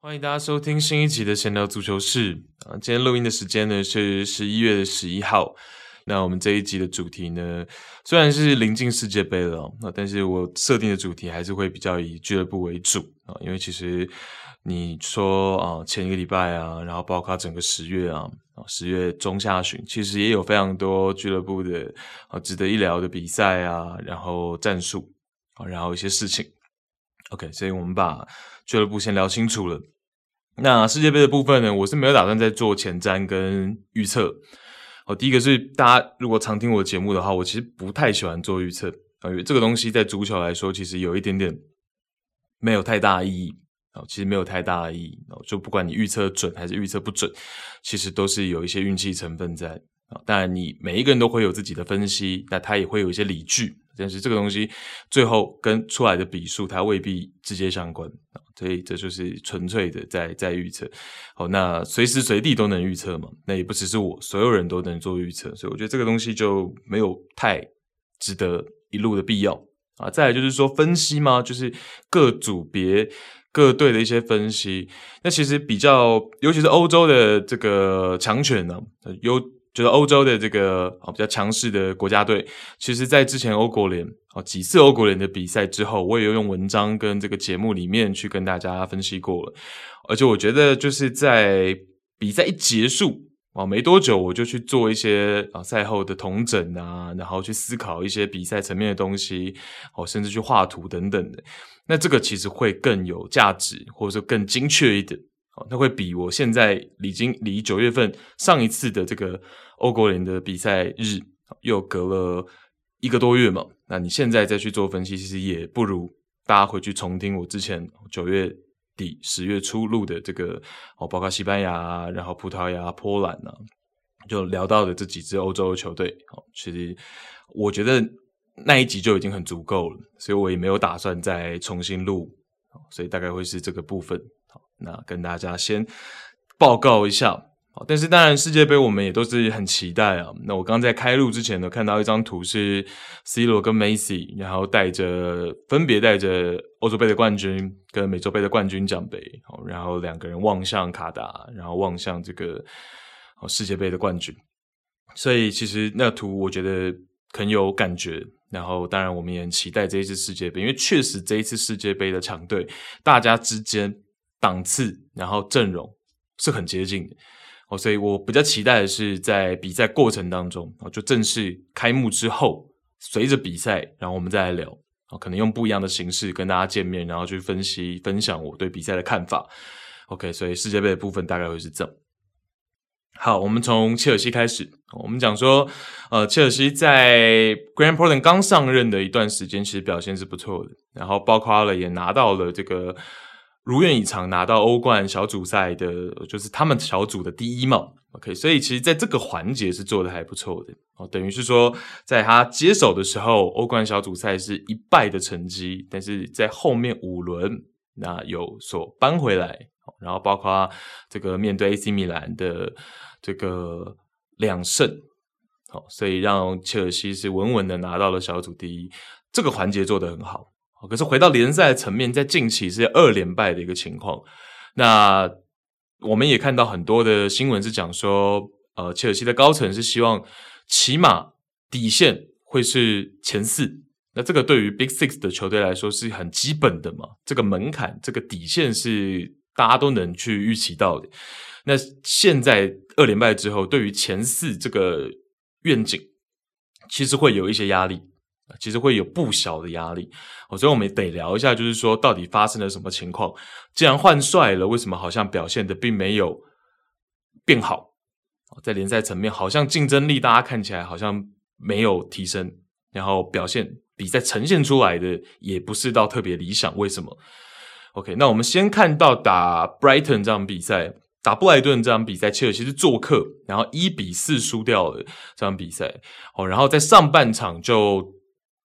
欢迎大家收听新一集的闲聊足球室啊！今天录音的时间呢是十一月十一号。那我们这一集的主题呢，虽然是临近世界杯了，那但是我设定的主题还是会比较以俱乐部为主啊，因为其实你说啊，前一个礼拜啊，然后包括整个十月啊，十月中下旬，其实也有非常多俱乐部的啊值得一聊的比赛啊，然后战术啊，然后一些事情。OK，所以我们把俱乐部先聊清楚了。那世界杯的部分呢，我是没有打算再做前瞻跟预测。哦，第一个是大家如果常听我的节目的话，我其实不太喜欢做预测，因为这个东西在足球来说，其实有一点点没有太大意义哦，其实没有太大的意义。就不管你预测准还是预测不准，其实都是有一些运气成分在啊。当然，你每一个人都会有自己的分析，那他也会有一些理据。但是这个东西最后跟出来的比数，它未必直接相关，所以这就是纯粹的在在预测。好，那随时随地都能预测嘛？那也不只是我，所有人都能做预测，所以我觉得这个东西就没有太值得一路的必要啊。再来就是说分析嘛，就是各组别各队的一些分析。那其实比较，尤其是欧洲的这个强权呢，有。就是欧洲的这个啊比较强势的国家队，其实，在之前欧国联啊几次欧国联的比赛之后，我也有用文章跟这个节目里面去跟大家分析过了。而且我觉得，就是在比赛一结束啊没多久，我就去做一些啊赛后的统整啊，然后去思考一些比赛层面的东西，哦，甚至去画图等等的。那这个其实会更有价值，或者说更精确一点。哦，那会比我现在已经离九月份上一次的这个欧国联的比赛日又隔了一个多月嘛？那你现在再去做分析，其实也不如大家回去重听我之前九月底、十月初录的这个哦，包括西班牙、然后葡萄牙、波兰啊，就聊到的这几支欧洲球队。哦，其实我觉得那一集就已经很足够了，所以我也没有打算再重新录，所以大概会是这个部分。那跟大家先报告一下，但是当然世界杯我们也都是很期待啊。那我刚在开录之前呢，看到一张图是 C 罗跟梅西，然后带着分别带着欧洲杯的冠军跟美洲杯的冠军奖杯，然后两个人望向卡达，然后望向这个世界杯的冠军。所以其实那图我觉得很有感觉。然后当然我们也很期待这一次世界杯，因为确实这一次世界杯的强队，大家之间。档次，然后阵容是很接近的哦，所以我比较期待的是在比赛过程当中就正式开幕之后，随着比赛，然后我们再来聊可能用不一样的形式跟大家见面，然后去分析分享我对比赛的看法。OK，所以世界杯的部分大概会是这样。好，我们从切尔西开始，我们讲说，呃，切尔西在 Graham Potter 刚上任的一段时间，其实表现是不错的，然后包括了也拿到了这个。如愿以偿拿到欧冠小组赛的，就是他们小组的第一嘛。OK，所以其实在这个环节是做的还不错的哦。等于是说，在他接手的时候，欧冠小组赛是一败的成绩，但是在后面五轮那有所扳回来，然后包括这个面对 AC 米兰的这个两胜，好，所以让切尔西是稳稳的拿到了小组第一，这个环节做得很好。可是回到联赛层面，在近期是二连败的一个情况。那我们也看到很多的新闻是讲说，呃，切尔西的高层是希望起码底线会是前四。那这个对于 Big Six 的球队来说是很基本的嘛，这个门槛，这个底线是大家都能去预期到的。那现在二连败之后，对于前四这个愿景，其实会有一些压力。其实会有不小的压力，所以我们得聊一下，就是说到底发生了什么情况？既然换帅了，为什么好像表现的并没有变好？在联赛层面，好像竞争力大家看起来好像没有提升，然后表现比赛呈现出来的也不是到特别理想，为什么？OK，那我们先看到打 Brighton 这场比赛。打布莱顿这场比赛，切尔西是做客，然后一比四输掉了这场比赛。哦，然后在上半场就。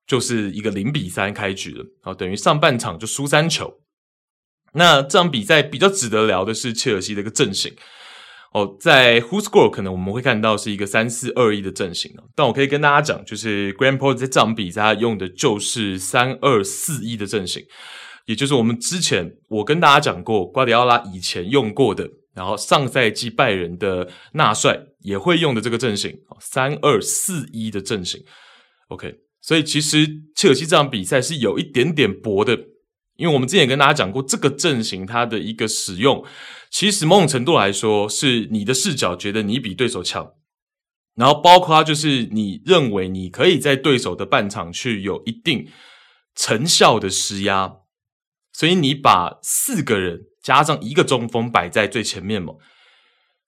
就是一个零比三开局了，等于上半场就输三球。那这场比赛比较值得聊的是切尔西的一个阵型哦，在 Who Score 可能我们会看到是一个三四二一的阵型哦，但我可以跟大家讲，就是 Graham Potter 在这场比赛用的就是三二四一的阵型，也就是我们之前我跟大家讲过，瓜迪奥拉以前用过的，然后上赛季拜仁的纳帅也会用的这个阵型，三二四一的阵型。OK，所以其实切尔西这场比赛是有一点点薄的。因为我们之前也跟大家讲过，这个阵型它的一个使用，其实某种程度来说是你的视角觉得你比对手强，然后包括它就是你认为你可以在对手的半场去有一定成效的施压，所以你把四个人加上一个中锋摆在最前面嘛。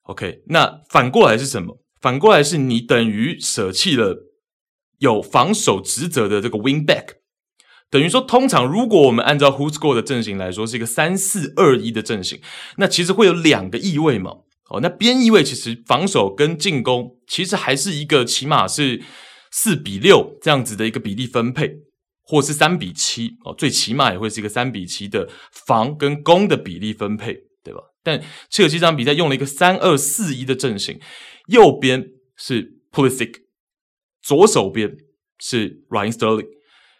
OK，那反过来是什么？反过来是你等于舍弃了有防守职责的这个 wing back。等于说，通常如果我们按照 WhoScored 的阵型来说，是一个三四二一的阵型，那其实会有两个翼位嘛。哦，那边翼位其实防守跟进攻其实还是一个起码是四比六这样子的一个比例分配，或是三比七哦，最起码也会是一个三比七的防跟攻的比例分配，对吧？但切尔西这场比赛用了一个三二四一的阵型，右边是 Pulisic，左手边是 Ryan Sterling。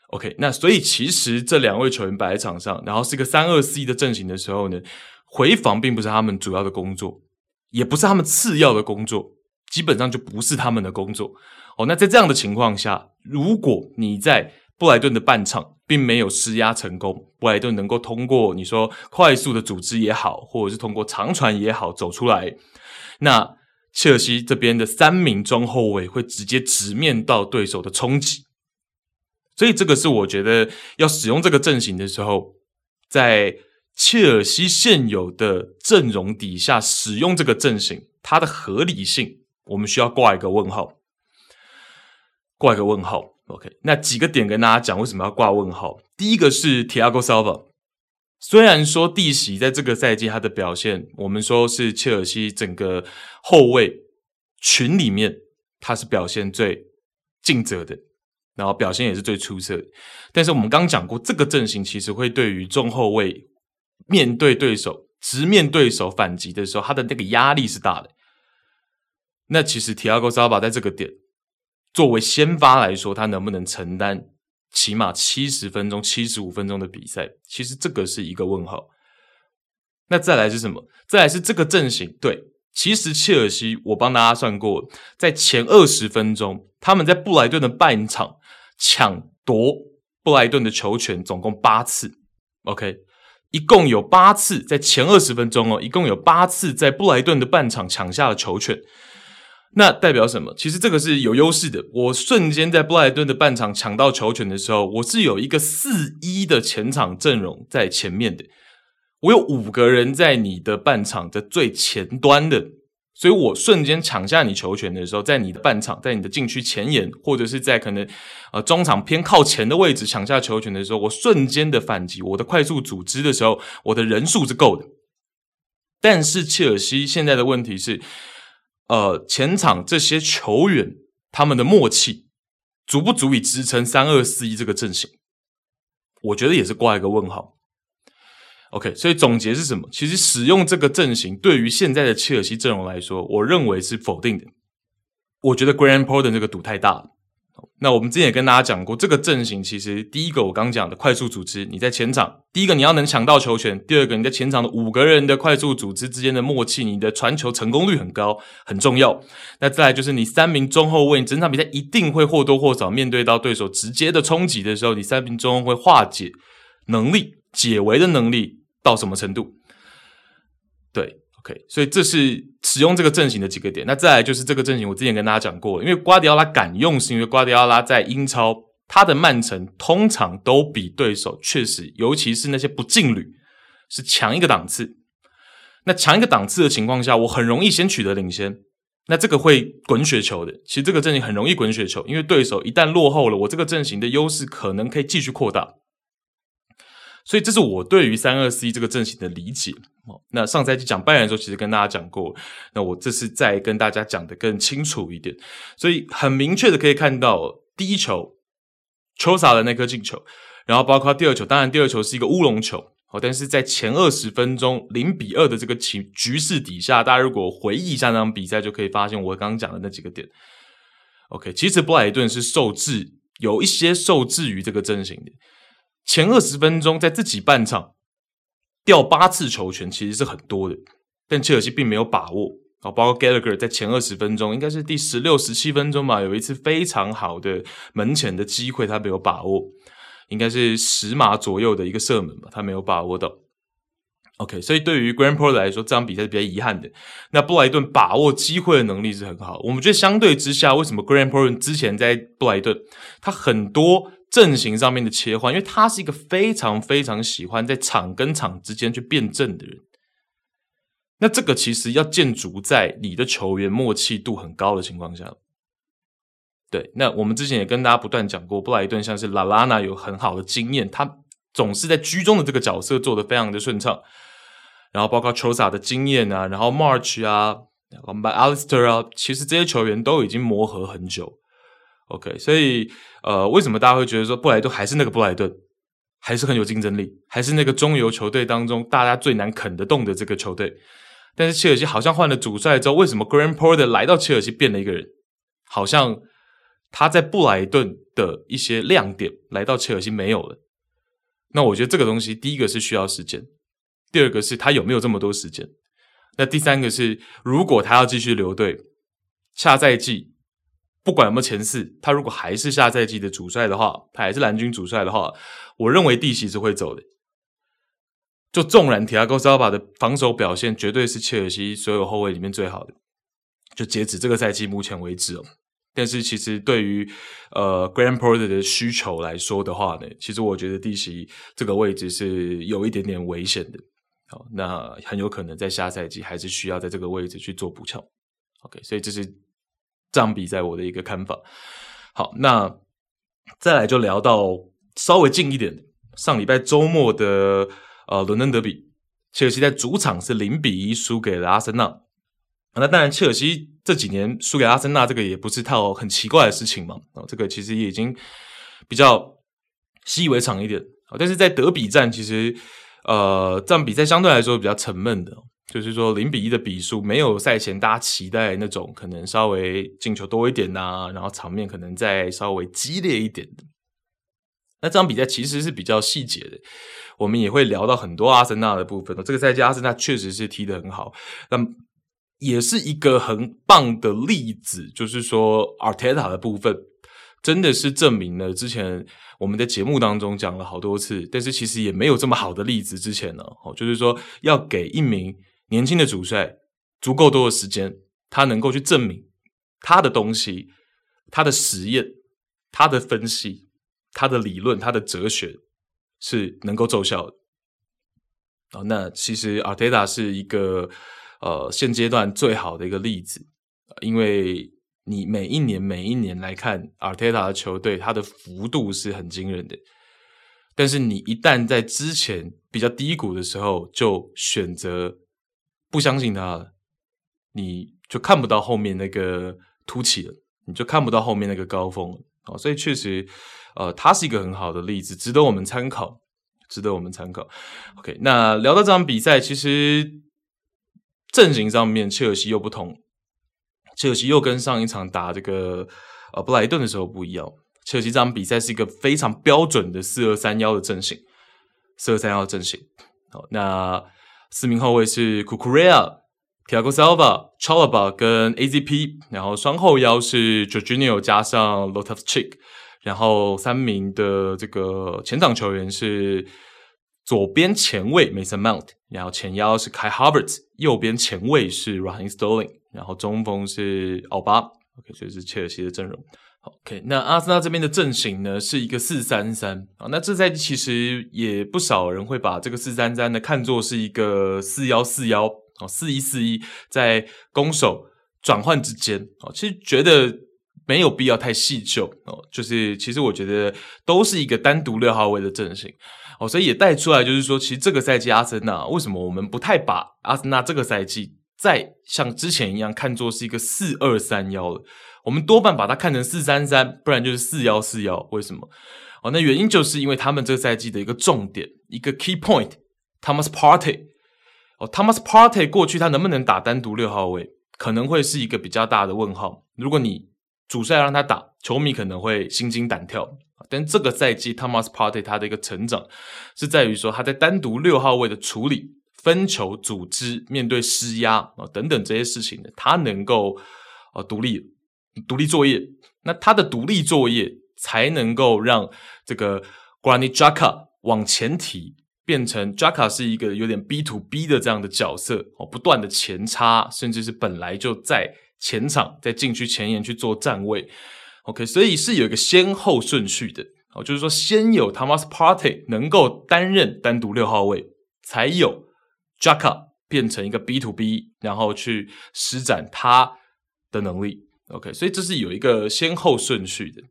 OK，那所以其实这两位球员摆在场上，然后是一个三二四一的阵型的时候呢，回防并不是他们主要的工作，也不是他们次要的工作，基本上就不是他们的工作。哦，那在这样的情况下，如果你在布莱顿的半场并没有施压成功，布莱顿能够通过你说快速的组织也好，或者是通过长传也好走出来，那切尔西这边的三名中后卫会直接直面到对手的冲击。所以这个是我觉得要使用这个阵型的时候，在切尔西现有的阵容底下使用这个阵型，它的合理性，我们需要挂一个问号，挂一个问号。OK，那几个点跟大家讲为什么要挂问号。第一个是 Tiago Silva，虽然说弟媳在这个赛季他的表现，我们说是切尔西整个后卫群里面他是表现最尽责的。然后表现也是最出色的，但是我们刚讲过，这个阵型其实会对于中后卫面对对手直面对手反击的时候，他的那个压力是大的。那其实提亚戈·萨巴在这个点作为先发来说，他能不能承担起码七十分钟、七十五分钟的比赛？其实这个是一个问号。那再来是什么？再来是这个阵型，对。其实切尔西，我帮大家算过，在前二十分钟，他们在布莱顿的半场抢夺布莱顿的球权总共八次，OK，一共有八次在前二十分钟哦，一共有八次在布莱顿的半场抢下了球权。那代表什么？其实这个是有优势的。我瞬间在布莱顿的半场抢到球权的时候，我是有一个四一的前场阵容在前面的。我有五个人在你的半场的最前端的，所以我瞬间抢下你球权的时候，在你的半场，在你的禁区前沿，或者是在可能呃中场偏靠前的位置抢下球权的时候，我瞬间的反击，我的快速组织的时候，我的人数是够的。但是切尔西现在的问题是，呃，前场这些球员他们的默契足不足以支撑三二四一这个阵型？我觉得也是挂一个问号。OK，所以总结是什么？其实使用这个阵型对于现在的切尔西阵容来说，我认为是否定的。我觉得 Grand Poden 这个赌太大了。那我们之前也跟大家讲过，这个阵型其实第一个我刚讲的快速组织，你在前场，第一个你要能抢到球权，第二个你在前场的五个人的快速组织之间的默契，你的传球成功率很高，很重要。那再来就是你三名中后卫，你整场比赛一定会或多或少面对到对手直接的冲击的时候，你三名中后卫化解能力、解围的能力。到什么程度？对所以这是使用这个阵型的几个点。那再来就是这个阵型，我之前跟大家讲过，因为瓜迪奥拉敢用，是因为瓜迪奥拉在英超，他的曼城通常都比对手确实，尤其是那些不劲旅，是强一个档次。那强一个档次的情况下，我很容易先取得领先，那这个会滚雪球的。其实这个阵型很容易滚雪球，因为对手一旦落后了，我这个阵型的优势可能可以继续扩大。所以这是我对于三二四一这个阵型的理解。那上赛季讲拜仁的时候，其实跟大家讲过。那我这次再跟大家讲得更清楚一点。所以很明确的可以看到，第一球，丘萨的那颗进球，然后包括第二球，当然第二球是一个乌龙球。哦，但是在前二十分钟零比二的这个情局势底下，大家如果回忆一下那场比赛，就可以发现我刚刚讲的那几个点。OK，其实布莱顿是受制，有一些受制于这个阵型的。前二十分钟在自己半场掉八次球权，其实是很多的，但切尔西并没有把握。啊，包括 Gallagher 在前二十分钟，应该是第十六、十七分钟吧，有一次非常好的门前的机会，他没有把握，应该是十码左右的一个射门吧，他没有把握到。OK，所以对于 Graham Potter 来说，这场比赛是比较遗憾的。那布莱顿把握机会的能力是很好，我们觉得相对之下，为什么 Graham Potter 之前在布莱顿，他很多阵型上面的切换，因为他是一个非常非常喜欢在场跟场之间去变阵的人。那这个其实要建筑在你的球员默契度很高的情况下。对，那我们之前也跟大家不断讲过，布莱顿像是拉拉纳有很好的经验，他总是在居中的这个角色做得非常的顺畅。然后包括 Trossard 的经验啊，然后 March 啊，然后 McAllister 啊，其实这些球员都已经磨合很久。OK，所以呃，为什么大家会觉得说布莱顿还是那个布莱顿，还是很有竞争力，还是那个中游球队当中大家最难啃得动的这个球队？但是切尔西好像换了主帅之后，为什么 Graham Potter 来到切尔西变了一个人？好像他在布莱顿的一些亮点来到切尔西没有了。那我觉得这个东西，第一个是需要时间，第二个是他有没有这么多时间？那第三个是，如果他要继续留队，下赛季不管有没有前四，他如果还是下赛季的主帅的话，他还是蓝军主帅的话，我认为蒂席是会走的。就纵然提亚戈·萨尔巴的防守表现绝对是切尔西所有后卫里面最好的，就截止这个赛季目前为止哦。但是其实对于呃 Grand Porter 的需求来说的话呢，其实我觉得蒂席这个位置是有一点点危险的。好，那很有可能在下赛季还是需要在这个位置去做补强。OK，所以这是这场比赛我的一个看法。好，那再来就聊到稍微近一点，上礼拜周末的。呃，伦敦德比，切尔西在主场是零比一输给了阿森纳。那当然，切尔西这几年输给阿森纳，这个也不是套很奇怪的事情嘛。啊，这个其实也已经比较习以为常一点。但是在德比战，其实呃，这场比赛相对来说比较沉闷的，就是说零比一的比数没有赛前大家期待那种可能稍微进球多一点呐、然后场面可能再稍微激烈一点的。那这场比赛其实是比较细节的，我们也会聊到很多阿森纳的部分。这个赛季阿森纳确实是踢得很好，那也是一个很棒的例子，就是说阿特塔的部分真的是证明了之前我们在节目当中讲了好多次，但是其实也没有这么好的例子之前呢。哦，就是说要给一名年轻的主帅足够多的时间，他能够去证明他的东西、他的实验、他的分析。他的理论，他的哲学是能够奏效的。哦，那其实阿特塔是一个呃现阶段最好的一个例子，因为你每一年每一年来看阿特塔的球队，他的幅度是很惊人的。但是你一旦在之前比较低谷的时候就选择不相信他了，你就看不到后面那个凸起了，你就看不到后面那个高峰了。哦，所以确实。呃，他是一个很好的例子，值得我们参考，值得我们参考。OK，那聊到这场比赛，其实阵型上面切尔西又不同，切尔西又跟上一场打这个呃布莱顿的时候不一样。切尔西这场比赛是一个非常标准的四二三幺的阵型，四二三幺阵型。好，那四名后卫是库库瑞亚、提亚戈·萨尔巴、查拉巴跟 AZP，然后双后腰是 j o r g i n i o 加上 Lotus Chick，。然后三名的这个前场球员是左边前卫 Mason Mount，然后前腰是 Kai Havertz，右边前卫是 Rahen Sterling，然后中锋是奥巴。OK，所以是切尔西的阵容。OK，那阿森纳这边的阵型呢是一个四三三啊。那这赛季其实也不少人会把这个四三三呢看作是一个四幺四幺哦，四一四一在攻守转换之间哦，其实觉得。没有必要太细究哦，就是其实我觉得都是一个单独六号位的阵型哦，所以也带出来就是说，其实这个赛季阿森纳为什么我们不太把阿森纳这个赛季再像之前一样看作是一个四二三幺了，我们多半把它看成四三三，不然就是四幺四幺。为什么？哦，那原因就是因为他们这个赛季的一个重点，一个 key point Thomas Partey 哦，Thomas Partey 过去他能不能打单独六号位，可能会是一个比较大的问号。如果你主帅让他打，球迷可能会心惊胆跳。但这个赛季 Thomas Partey 他的一个成长是在于说他在单独六号位的处理、分球、组织、面对施压啊等等这些事情，他能够呃独立独立作业。那他的独立作业才能够让这个 Granitjaka 往前提。变成 Jaka 是一个有点 B to B 的这样的角色哦，不断的前插，甚至是本来就在前场，在禁区前沿去做站位。OK，所以是有一个先后顺序的哦，就是说先有 Thomas Partey 能够担任单独六号位，才有 Jaka 变成一个 B to B，然后去施展他的能力。OK，所以这是有一个先后顺序的。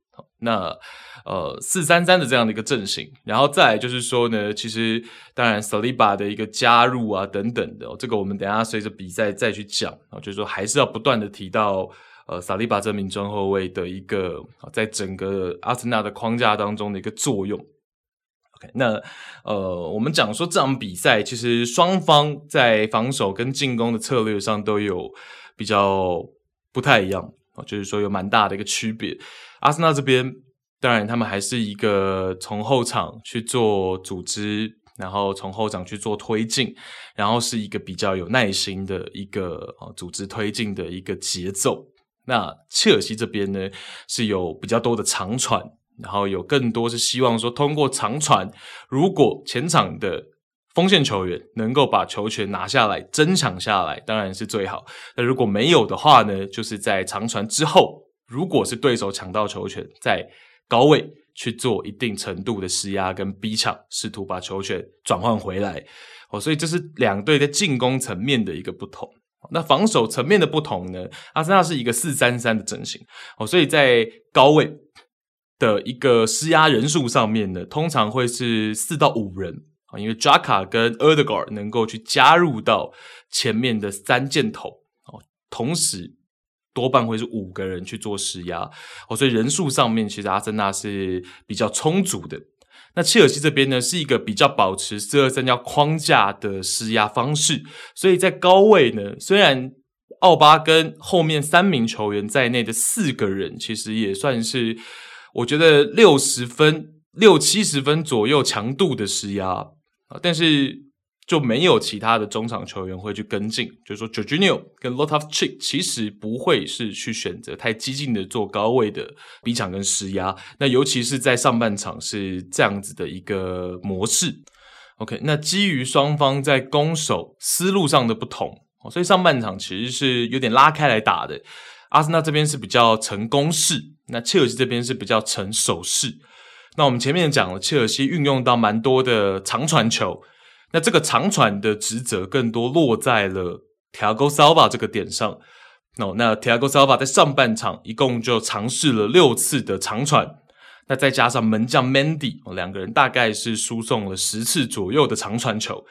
那呃，四三三的这样的一个阵型，然后再来就是说呢，其实当然萨利巴的一个加入啊等等的，这个我们等下随着比赛再去讲啊，就是说还是要不断的提到呃萨利巴这名中后卫的一个在整个阿森纳的框架当中的一个作用。OK，那呃，我们讲说这场比赛其实双方在防守跟进攻的策略上都有比较不太一样就是说有蛮大的一个区别。阿森纳这边，当然他们还是一个从后场去做组织，然后从后场去做推进，然后是一个比较有耐心的一个啊组织推进的一个节奏。那切尔西这边呢，是有比较多的长传，然后有更多是希望说通过长传，如果前场的锋线球员能够把球权拿下来、争抢下来，当然是最好。那如果没有的话呢，就是在长传之后。如果是对手抢到球权，在高位去做一定程度的施压跟逼抢，试图把球权转换回来，哦，所以这是两队在进攻层面的一个不同。那防守层面的不同呢？阿森纳是一个四三三的阵型，哦，所以在高位的一个施压人数上面呢，通常会是四到五人啊，因为扎卡跟 Ødegaard 能够去加入到前面的三箭头，哦，同时。多半会是五个人去做施压哦，所以人数上面其实阿森纳是比较充足的。那切尔西这边呢，是一个比较保持四二三幺框架的施压方式，所以在高位呢，虽然奥巴跟后面三名球员在内的四个人，其实也算是我觉得六十分、六七十分左右强度的施压啊，但是。就没有其他的中场球员会去跟进，就是说，Jorginho 跟 Loftus-Cheek 其实不会是去选择太激进的做高位的逼抢跟施压，那尤其是在上半场是这样子的一个模式。OK，那基于双方在攻守思路上的不同，所以上半场其实是有点拉开来打的。阿森纳这边是比较成攻势，那切尔西这边是比较成守势。那我们前面讲了，切尔西运用到蛮多的长传球。那这个长传的职责更多落在了 Thiago Silva 这个点上。哦，那 Thiago Silva 在上半场一共就尝试了六次的长传，那再加上门将 Mandy，两个人大概是输送了十次左右的长传球。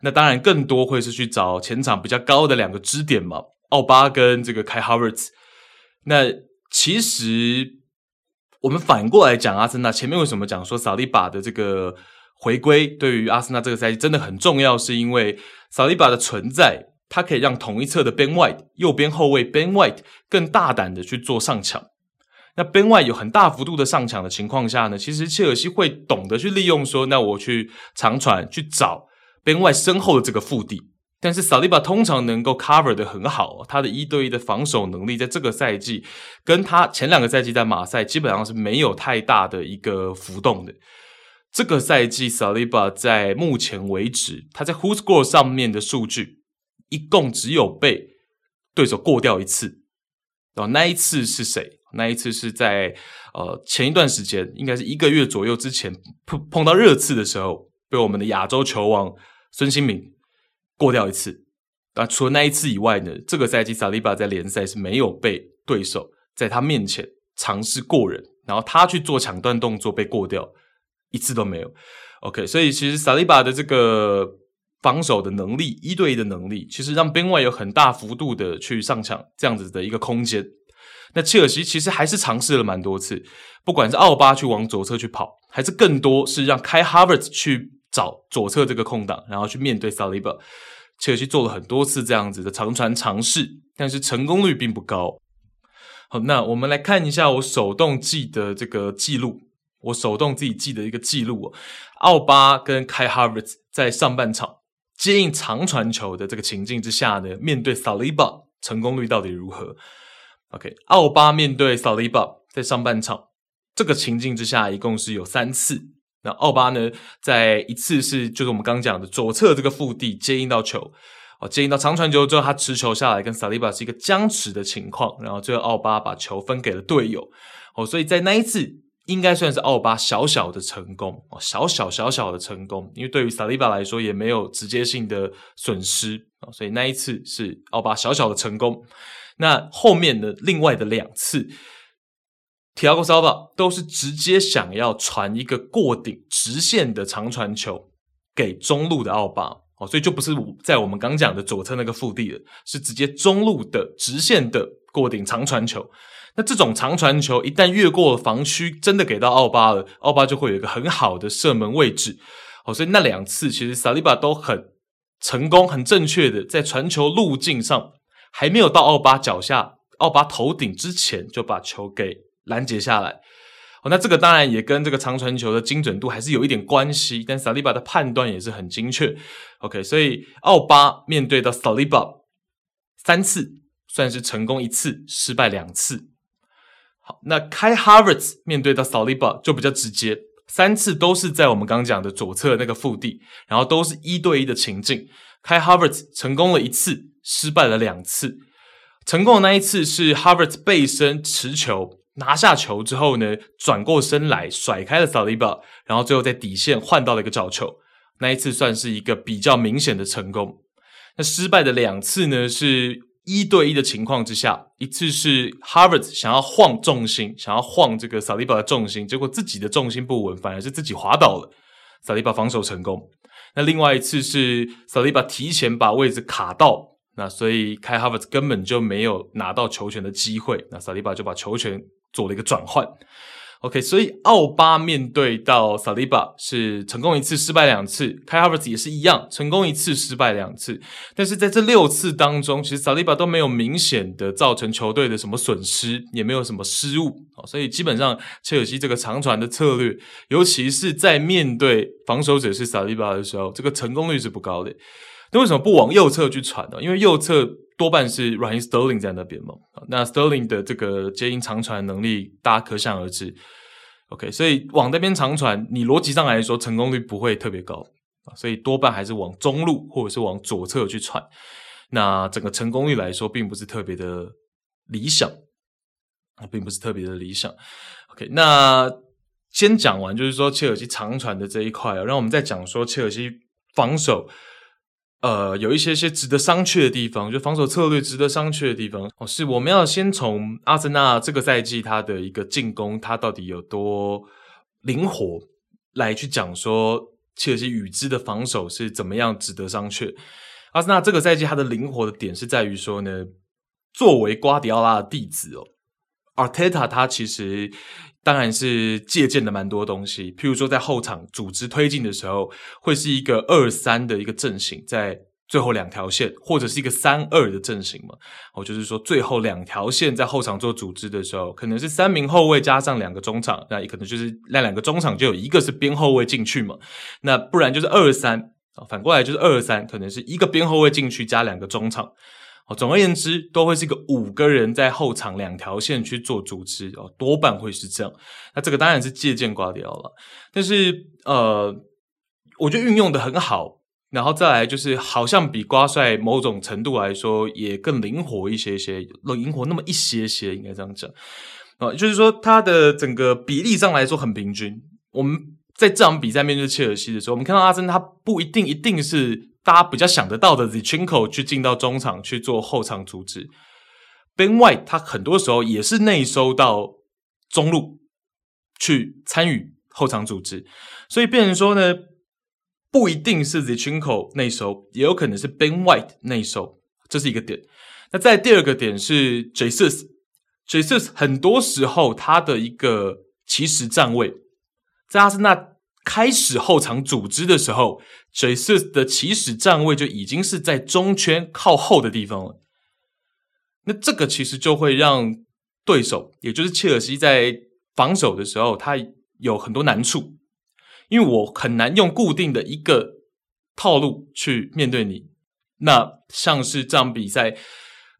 那当然更多会是去找前场比较高的两个支点嘛，奥巴跟这个 Kai Havertz。那其实我们反过来讲，阿森纳前面为什么讲说萨利巴的这个？回归对于阿森纳这个赛季真的很重要，是因为萨利巴的存在，它可以让同一侧的 Ben White 右边后卫 Ben White 更大胆的去做上抢。那 Ben White 有很大幅度的上抢的情况下呢，其实切尔西会懂得去利用说，那我去长传去找 Ben White 身后的这个腹地。但是萨利巴通常能够 cover 的很好，他的一对一的防守能力在这个赛季跟他前两个赛季在马赛基本上是没有太大的一个浮动的。这个赛季，萨利巴在目前为止，他在 Who Score 上面的数据，一共只有被对手过掉一次。然后那一次是谁？那一次是在呃前一段时间，应该是一个月左右之前碰碰到热刺的时候，被我们的亚洲球王孙兴慜过掉一次。那除了那一次以外呢，这个赛季萨利巴在联赛是没有被对手在他面前尝试过人，然后他去做抢断动作被过掉。一次都没有，OK，所以其实萨利巴的这个防守的能力，一对一的能力，其实让边外有很大幅度的去上抢这样子的一个空间。那切尔西其实还是尝试了蛮多次，不管是奥巴去往左侧去跑，还是更多是让开哈维尔兹去找左侧这个空档，然后去面对 Saliba。切尔西做了很多次这样子的长传尝试，但是成功率并不高。好，那我们来看一下我手动记的这个记录，我手动自己记的一个记录哦。奥巴跟开哈维兹在上半场接应长传球的这个情境之下呢，面对萨利巴成功率到底如何？OK，奥巴面对萨利巴在上半场这个情境之下，一共是有三次。那奥巴呢，在一次是就是我们刚讲的左侧这个腹地接应到球。哦接应到长传球之后，他持球下来跟萨利巴是一个僵持的情况，然后最后奥巴把球分给了队友。哦，所以在那一次应该算是奥巴小小的成功，哦，小小小小的成功，因为对于萨利巴来说也没有直接性的损失，所以那一次是奥巴小小的成功。那后面的另外的两次，提亚戈·萨巴都是直接想要传一个过顶直线的长传球给中路的奥巴。哦所以就不是在我们刚讲的左侧那个腹地了，是直接中路的直线的过顶长传球。那这种长传球一旦越过了防区，真的给到奥巴了，奥巴就会有一个很好的射门位置。哦，所以那两次其实萨利巴都很成功、很正确的在传球路径上还没有到奥巴脚下、奥巴头顶之前就把球给拦截下来。哦，那这个当然也跟这个长传球的精准度还是有一点关系，但萨利巴的判断也是很精确。OK，所以奥巴面对到萨利巴三次，算是成功一次，失败两次。好，那开哈维兹面对到萨利巴就比较直接，三次都是在我们刚刚讲的左侧那个腹地，然后都是一对一的情境。开哈维兹成功了一次，失败了两次。成功的那一次是哈维兹背身持球。拿下球之后呢，转过身来甩开了萨利巴，然后最后在底线换到了一个角球，那一次算是一个比较明显的成功。那失败的两次呢，是一对一的情况之下，一次是哈维兹想要晃重心，想要晃这个萨利巴的重心，结果自己的重心不稳，反而是自己滑倒了，萨利巴防守成功。那另外一次是萨利巴提前把位置卡到，那所以开哈维兹根本就没有拿到球权的机会，那萨利巴就把球权。做了一个转换，OK，所以奥巴面对到萨利巴是成功一次，失败两次；开哈维兹也是一样，成功一次，失败两次。但是在这六次当中，其实萨利巴都没有明显的造成球队的什么损失，也没有什么失误，所以基本上切尔西这个长传的策略，尤其是在面对防守者是萨利巴的时候，这个成功率是不高的。那为什么不往右侧去传呢？因为右侧。多半是 Raheem Sterling 在那边嘛，那 Sterling 的这个接应长传能力，大家可想而知。OK，所以往那边长传，你逻辑上来说成功率不会特别高，所以多半还是往中路或者是往左侧去传。那整个成功率来说，并不是特别的理想啊，并不是特别的理想。OK，那先讲完就是说切尔西长传的这一块啊，让我们再讲说切尔西防守。呃，有一些些值得商榷的地方，就防守策略值得商榷的地方哦，是我们要先从阿森纳这个赛季他的一个进攻，他到底有多灵活来去讲说切尔西与之的防守是怎么样值得商榷。阿森纳这个赛季他的灵活的点是在于说呢，作为瓜迪奥拉的弟子哦，阿特塔他其实。当然是借鉴了蛮多东西，譬如说在后场组织推进的时候，会是一个二三的一个阵型，在最后两条线，或者是一个三二的阵型嘛。哦，就是说最后两条线在后场做组织的时候，可能是三名后卫加上两个中场，那也可能就是那两个中场就有一个是边后卫进去嘛。那不然就是二三啊，反过来就是二三，可能是一个边后卫进去加两个中场。哦，总而言之，都会是一个五个人在后场两条线去做组织哦，多半会是这样。那这个当然是借鉴瓜迪奥拉，但是呃，我觉得运用的很好。然后再来就是，好像比瓜帅某种程度来说也更灵活一些些，灵活那么一些些，应该这样讲。啊，就是说他的整个比例上来说很平均。我们在这场比赛面对切尔西的时候，我们看到阿森他不一定一定是。大家比较想得到的 Zichenko 去进到中场去做后场组织，Ben White 他很多时候也是内收到中路去参与后场组织，所以变成说呢，不一定是 Zichenko 内收，也有可能是 Ben White 内收，这是一个点。那在第二个点是 Jesus，Jesus 很多时候他的一个起始站位，在阿森纳开始后场组织的时候，Jesus 的起始站位就已经是在中圈靠后的地方了。那这个其实就会让对手，也就是切尔西在防守的时候，他有很多难处，因为我很难用固定的一个套路去面对你。那像是这场比赛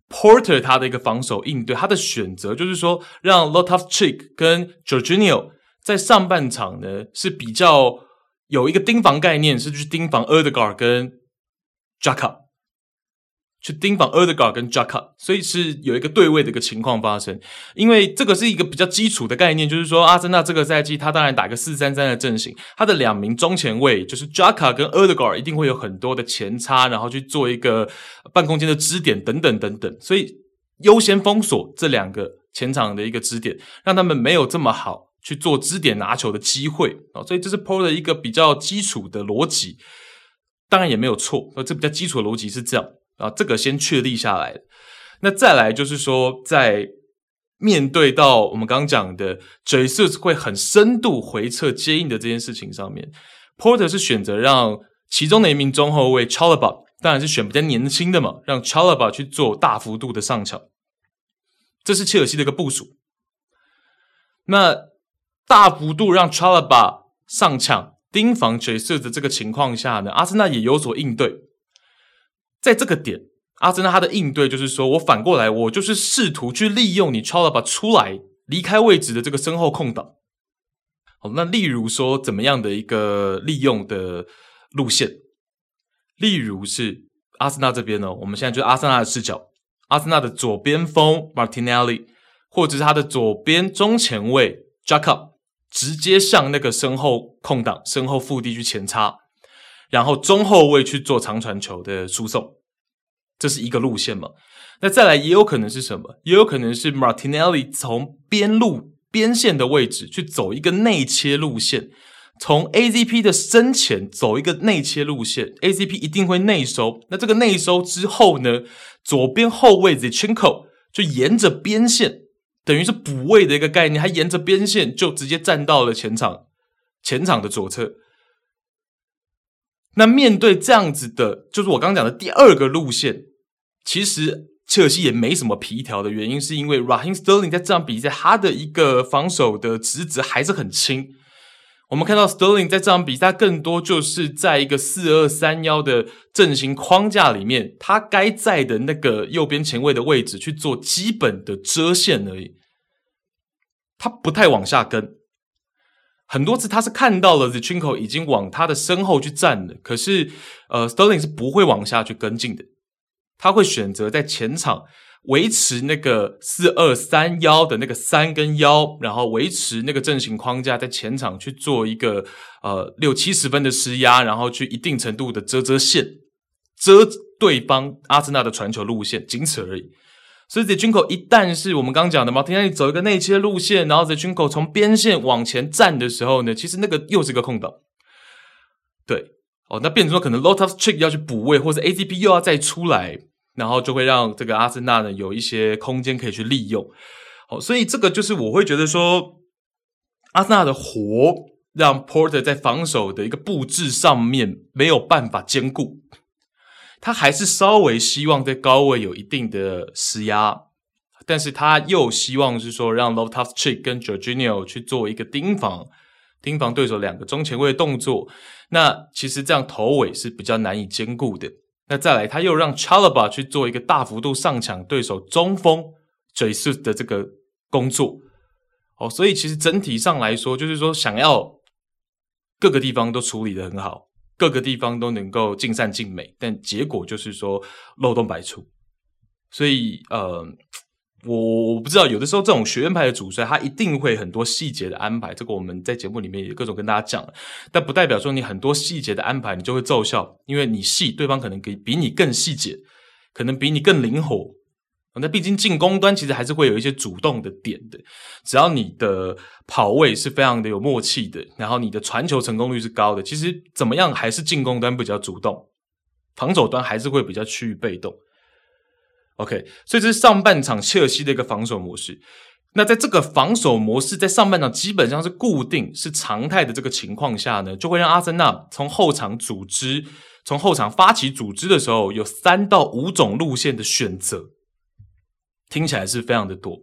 ，Porter 他的一个防守应对，他的选择就是说，让 Lotus Chick 跟 Jorginho 在上半场呢是比较有一个盯防概念，是去盯防 Ødegaard 跟 Jaka，去盯防 Ødegaard 跟 Jaka，所以是有一个对位的一个情况发生。因为这个是一个比较基础的概念，就是说阿森纳这个赛季他当然打个四三三的阵型，他的两名中前卫就是 Jaka 跟 Ødegaard 一定会有很多的前插，然后去做一个半空间的支点等等等等，所以优先封锁这两个前场的一个支点，让他们没有这么好去做支点拿球的机会啊。所以这是 Porter 的一个比较基础的逻辑，当然也没有错，而这比较基础的逻辑是这样。啊，这个先确立下来。那再来就是说，在面对到我们刚刚讲的 Jesus 会很深度回撤接应的这件事情上面，Porter 是选择让其中的一名中后卫 Chalobah，当然是选比较年轻的嘛，让 Chalobah 去做大幅度的上抢。这是切尔西的一个部署。那大幅度让 Chalaba 上抢盯防爵士的这个情况下呢，阿森纳也有所应对。在这个点，阿森纳他的应对就是说，我反过来，我就是试图去利用你 Chalaba 出来离开位置的这个身后空档。好，那例如说怎么样的一个利用的路线？例如是阿森纳这边呢，我们现在就阿森纳的视角，阿森纳的左边锋 Martinelli，或者是他的左边中前卫 Xhaka，直接向那个身后空档、身后腹地去前插。然后中后卫去做长传球的输送，这是一个路线嘛？那再来也有可能是什么？也有可能是 Martinelli 从边路边线的位置去走一个内切路线，从 AZP 的身前走一个内切路线，AZP 一定会内收。那这个内收之后呢，左边后卫 Zichenko 就沿着边线，等于是补位的一个概念，他沿着边线就直接站到了前场，前场的左侧。那面对这样子的，就是我刚刚讲的第二个路线，其实切尔西也没什么皮条的原因，是因为 Raheem Sterling 在这场比赛他的一个防守的职责还是很轻。我们看到 Sterling 在这场比赛更多就是在一个四二三幺的阵型框架里面，他该在的那个右边前卫的位置去做基本的遮线而已，他不太往下跟。很多次他是看到了 Zinchenko 已经往他的身后去站了，可是呃，Sterling 是不会往下去跟进的，他会选择在前场维持那个四二三幺的那个三跟幺，然后维持那个阵型框架，在前场去做一个呃六七十分的施压，然后去一定程度的遮遮线，遮对方阿森纳的传球路线，仅此而已。所以 Zinchenko 一旦是我们刚讲的嘛，马丁内利走一个内切路线，然后 Zinchenko 从边线往前站的时候呢，其实那个又是个空档。对，哦，那变成说可能 Loftus-Cheek 要去补位，或者 AZP 又要再出来，然后就会让这个阿森纳呢有一些空间可以去利用。好，所以这个就是我会觉得说，阿森纳的活让 Porter 在防守的一个布置上面没有办法兼顾。他还是稍微希望在高位有一定的施压，但是他又希望是说让 Loftus-Cheek 跟 Jorginho 去做一个盯防，盯防对手两个中前卫的动作。那其实这样头尾是比较难以兼顾的。那再来，他又让 Chalaba 去做一个大幅度上抢对手中锋 j a s u 的这个工作。哦，所以其实整体上来说，就是说想要各个地方都处理得很好。各个地方都能够尽善尽美，但结果就是说漏洞百出。所以，呃，我我不知道，有的时候这种学院派的主帅，他一定会很多细节的安排。这个我们在节目里面也各种跟大家讲了，但不代表说你很多细节的安排你就会奏效，因为你细，对方可能比比你更细节，可能比你更灵活。那毕竟进攻端其实还是会有一些主动的点的，只要你的跑位是非常的有默契的，然后你的传球成功率是高的，其实怎么样还是进攻端比较主动，防守端还是会比较趋于被动。OK，所以这是上半场切尔西的一个防守模式。那在这个防守模式在上半场基本上是固定、是常态的这个情况下呢，就会让阿森纳从后场组织、从后场发起组织的时候，有三到五种路线的选择，听起来是非常的多。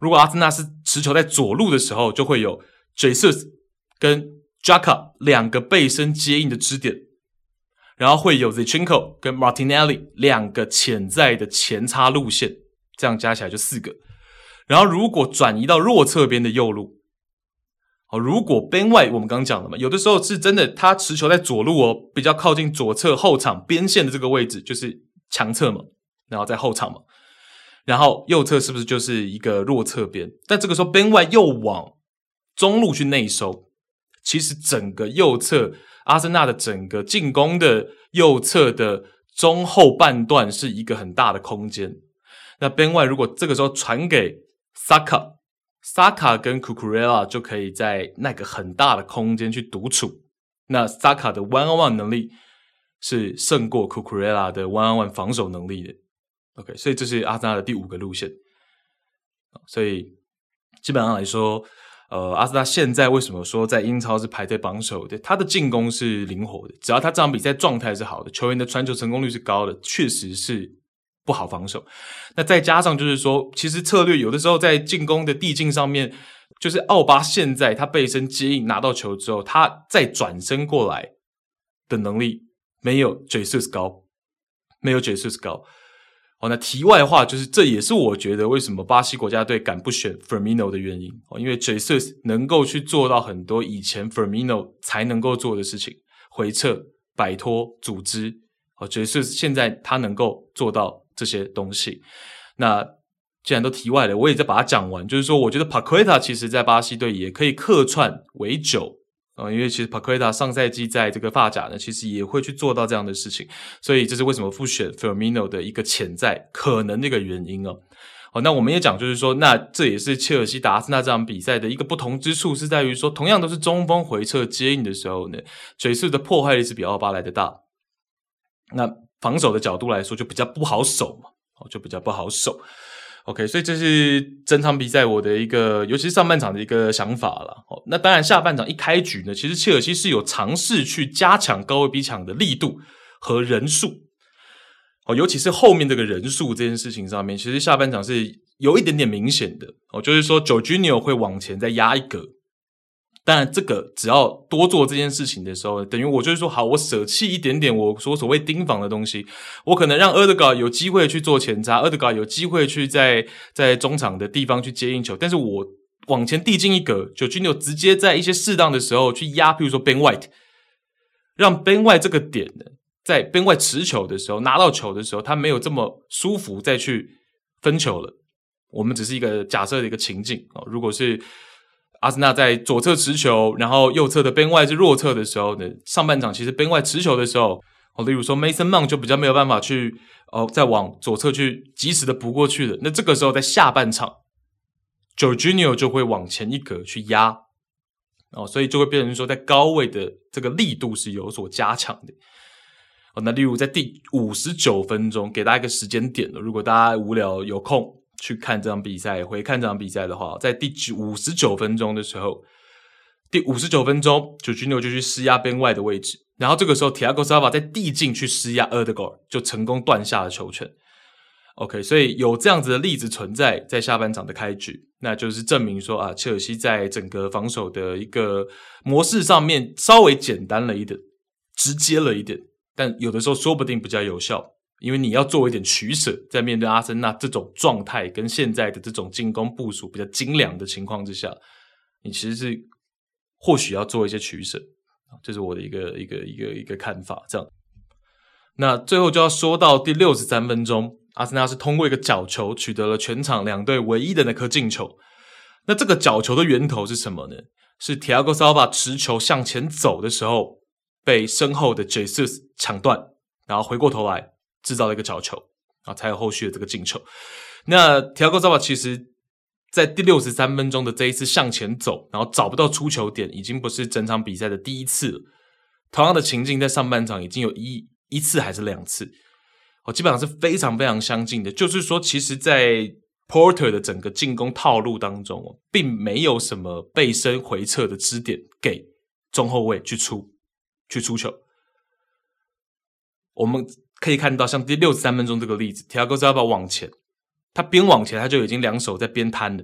如果阿森纳是持球在左路的时候，就会有 Jesus 跟 Jaka 两个背身接应的支点，然后会有 Zinchenko 跟 Martinelli 两个潜在的前插路线，这样加起来就四个。然后，如果转移到弱侧边的右路，哦，如果边外我们刚刚讲了嘛，有的时候是真的，他持球在左路哦，比较靠近左侧后场边线的这个位置，就是强侧嘛，然后在后场嘛，然后右侧是不是就是一个弱侧边？但这个时候边外又往中路去内收，其实整个右侧阿森纳的整个进攻的右侧的中后半段是一个很大的空间。那边外如果这个时候传给萨卡，萨卡跟库库雷拉就可以在那个很大的空间去独处。那萨卡的 one on one 能力是胜过库库雷拉的 one on one 防守能力的。OK，所以这是阿森纳的第五个路线。所以基本上来说，呃，阿森纳现在为什么说在英超是排在榜首的？他的进攻是灵活的，只要他这场比赛状态是好的，球员的传球成功率是高的，确实是。不好防守，那再加上就是说，其实策略有的时候在进攻的递进上面，就是奥巴现在他背身接应拿到球之后，他再转身过来的能力没有 Jesus 高，没有 Jesus 高。哦，那题外话就是，这也是我觉得为什么巴西国家队敢不选 Firmino 的原因哦，因为 Jesus 能够去做到很多以前 Firmino 才能够做的事情，回撤、摆脱、组织。哦，Jesus 现在他能够做到。这些东西，那既然都题外了，我也再把它讲完。就是说，我觉得 Paqueta 其实在巴西队也可以客串为九啊，因为其实 Paqueta 上赛季在这个发甲呢，其实也会去做到这样的事情，所以这是为什么复选 Firmino 的一个潜在可能的一个原因哦。好，那我们也讲，就是说，那这也是切尔西打阿森纳这场比赛的一个不同之处，是在于说，同样都是中锋回撤接应的时候呢，水势的破坏力是比奥巴来的大。那防守的角度来说，就比较不好守嘛，哦，就比较不好守。OK，所以这是整场比赛我的一个，尤其是上半场的一个想法了。哦，那当然下半场一开局呢，其实切尔西是有尝试去加强高位逼抢的力度和人数。哦，尤其是后面这个人数这件事情上面，其实下半场是有一点点明显的。哦，就是说，Jorginho 会往前再压一格。当然，这个只要多做这件事情的时候，等于我就是说，好，我舍弃一点点我说所谓盯防的东西，我可能让厄德高有机会去做前插，厄德高有机会去在在中场的地方去接应球，但是我往前递进一格，就君牛直接在一些适当的时候去压，比如说 Ben White，让 Ben White 这个点呢，在 Ben White 持球的时候拿到球的时候，他没有这么舒服再去分球了。我们只是一个假设的一个情境啊，如果是。阿森纳在左侧持球，然后右侧的边外是弱侧的时候呢，上半场其实边外持球的时候，哦，例如说 Mason Mount 就比较没有办法去哦，再往左侧去及时的补过去的。那这个时候在下半场，Jorginho 就会往前一格去压，哦，所以就会变成说在高位的这个力度是有所加强的。哦，那例如在第五十九分钟，给大家一个时间点了，如果大家无聊有空。去看这场比赛，回看这场比赛的话，在第五十九分钟的时候，第五十九分钟，就吉诺就去施压边外的位置，然后这个时候，提亚戈·萨瓦在递进去施压厄德高尔，就成功断下了球权。OK，所以有这样子的例子存在在下半场的开局，那就是证明说啊，切尔西在整个防守的一个模式上面稍微简单了一点，直接了一点，但有的时候说不定比较有效。因为你要做一点取舍，在面对阿森纳这种状态跟现在的这种进攻部署比较精良的情况之下，你其实是或许要做一些取舍，这是我的一个一个一个一个看法。这样，那最后就要说到第六十三分钟，阿森纳是通过一个角球取得了全场两队唯一的那颗进球。那这个角球的源头是什么呢？是 Tiago Silva 持球向前走的时候，被身后的 Jesus 抢断，然后回过头来。制造了一个角球啊，才有后续的这个进球。那提亚戈·萨瓦其实，在第六十三分钟的这一次向前走，然后找不到出球点，已经不是整场比赛的第一次了。同样的情境在上半场已经有一一次还是两次，哦，基本上是非常非常相近的。就是说，其实，在 Porter 的整个进攻套路当中，并没有什么背身回撤的支点给中后卫去出去出球。我们可以看到，像第六十三分钟这个例子，Thiago Silva 往前，他边往前他就已经两手在边摊了，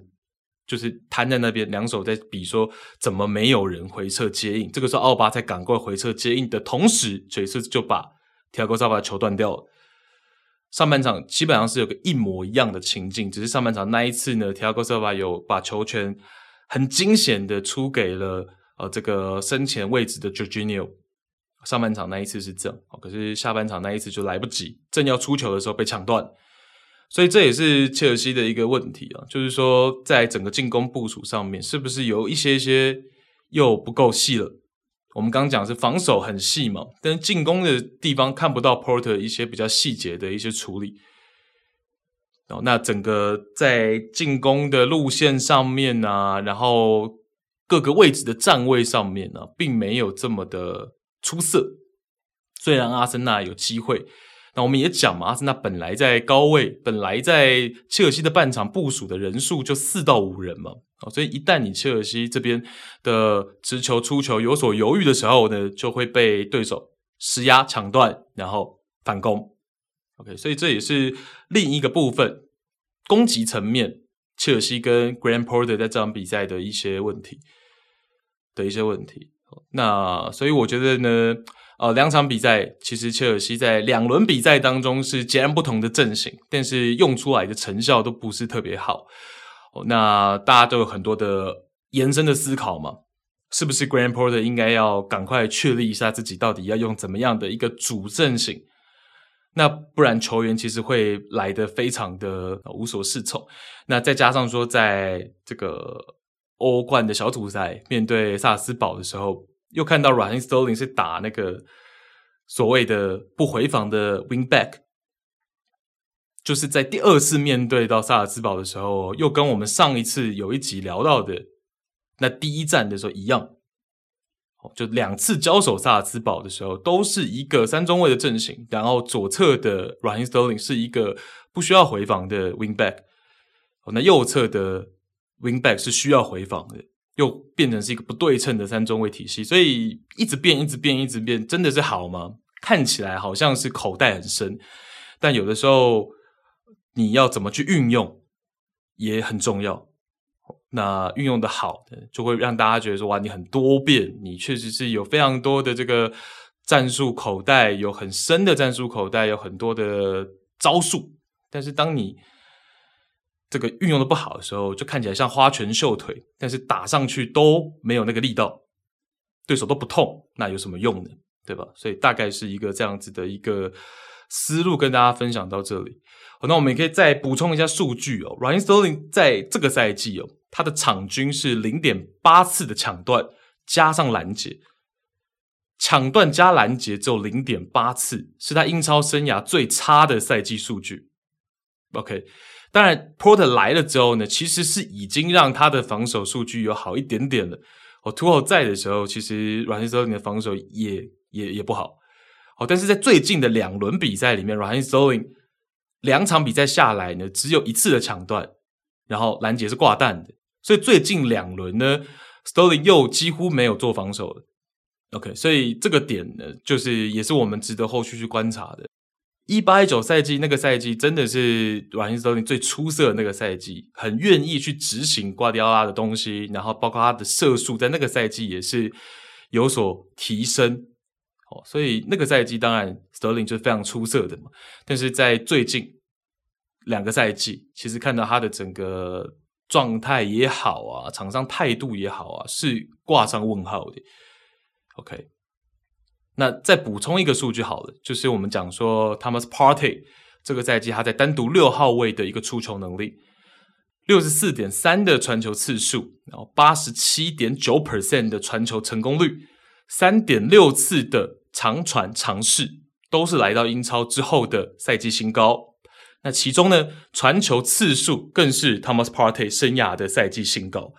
就是摊在那边，两手在比说怎么没有人回撤接应。这个时候奥巴才赶过来回撤接应的同时，这次就把 Thiago Silva 的球断掉了。上半场基本上是有个一模一样的情境，只是上半场那一次呢，Thiago Silva 有把球权很惊险的出给了呃这个身前位置的 Jorginho。上半场那一次是正，可是下半场那一次就来不及，正要出球的时候被抢断，所以这也是切尔西的一个问题啊，就是说在整个进攻部署上面，是不是有一些些又不够细了？我们刚讲是防守很细嘛，但是进攻的地方看不到 Porter 一些比较细节的一些处理。哦，那整个在进攻的路线上面啊，然后各个位置的站位上面呢、啊，并没有这么的出色。虽然阿森纳有机会。那我们也讲嘛，阿森纳本来在高位，本来在切尔西的半场部署的人数就四到五人嘛，所以一旦你切尔西这边的持球出球有所犹豫的时候呢，就会被对手施压抢断，然后反攻。OK，所以这也是另一个部分攻击层面，切尔西跟 Grand Porter 在这场比赛的一些问题的一些问题。那所以我觉得呢。呃，两场比赛其实切尔西在两轮比赛当中是截然不同的阵型，但是用出来的成效都不是特别好。哦，那大家都有很多的延伸的思考嘛，是不是？Grand Porter 应该要赶快确立一下自己到底要用怎么样的一个主阵型？那不然球员其实会来得非常的无所适从。那再加上说，在这个欧冠的小组赛面对萨斯堡的时候。又看到 Raheem Sterling 是打那个所谓的不回防的 wing back，就是在第二次面对到萨尔茨堡的时候，又跟我们上一次有一集聊到的那第一战的时候一样，就两次交手萨尔茨堡的时候，都是一个三中卫的阵型，然后左侧的 Raheem Sterling 是一个不需要回防的 wing back，那右侧的 wing back 是需要回防的。又变成是一个不对称的三中位体系，所以一直变，一直变，一直变，真的是好吗？看起来好像是口袋很深，但有的时候你要怎么去运用也很重要。那运用的好，就会让大家觉得说哇，你很多变，你确实是有非常多的这个战术口袋，有很深的战术口袋，有很多的招数。但是当你这个运用的不好的时候，就看起来像花拳绣腿，但是打上去都没有那个力道，对手都不痛，那有什么用呢？对吧？所以大概是一个这样子的一个思路，跟大家分享到这里。好，那我们也可以再补充一下数据哦。Ryan Sterling 在这个赛季哦，他的场均是零点八次的抢断加上拦截，抢断加拦截只有零点八次，是他英超生涯最差的赛季数据。OK。当然，Porter 来了之后呢，其实是已经让他的防守数据有好一点点了。哦，图赫在的时候，其实软件 n 的防守也也也不好。哦，但是在最近的两轮比赛里面软件 n 两场比赛下来呢，只有一次的抢断，然后拦截是挂弹的。所以最近两轮呢，Sterling 又几乎没有做防守了。OK，所以这个点呢，就是也是我们值得后续去观察的。一八一九赛季那个赛季真的是软银斯特林最出色的那个赛季，很愿意去执行瓜迪奥拉的东西，然后包括他的射术在那个赛季也是有所提升。哦，所以那个赛季当然斯特林就是非常出色的嘛。但是在最近两个赛季，其实看到他的整个状态也好啊，场上态度也好啊，是挂上问号的。OK。那再补充一个数据好了，就是我们讲说 Thomas Partey 这个赛季他在单独六号位的一个出球能力，六十四点三的传球次数，然后八十七点九 percent 的传球成功率，三点六次的长传尝试，都是来到英超之后的赛季新高。那其中呢，传球次数更是 Thomas Partey 生涯的赛季新高。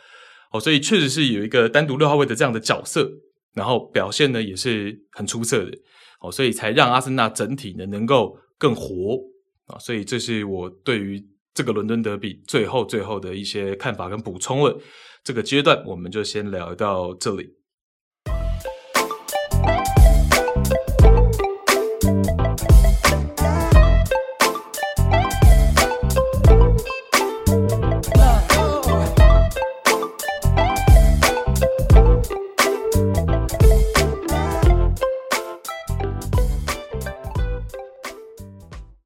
哦，所以确实是有一个单独六号位的这样的角色。然后表现呢也是很出色的哦所以才让阿森纳整体呢能够更活啊，所以这是我对于这个伦敦德比最后最后的一些看法跟补充了。这个阶段我们就先聊到这里。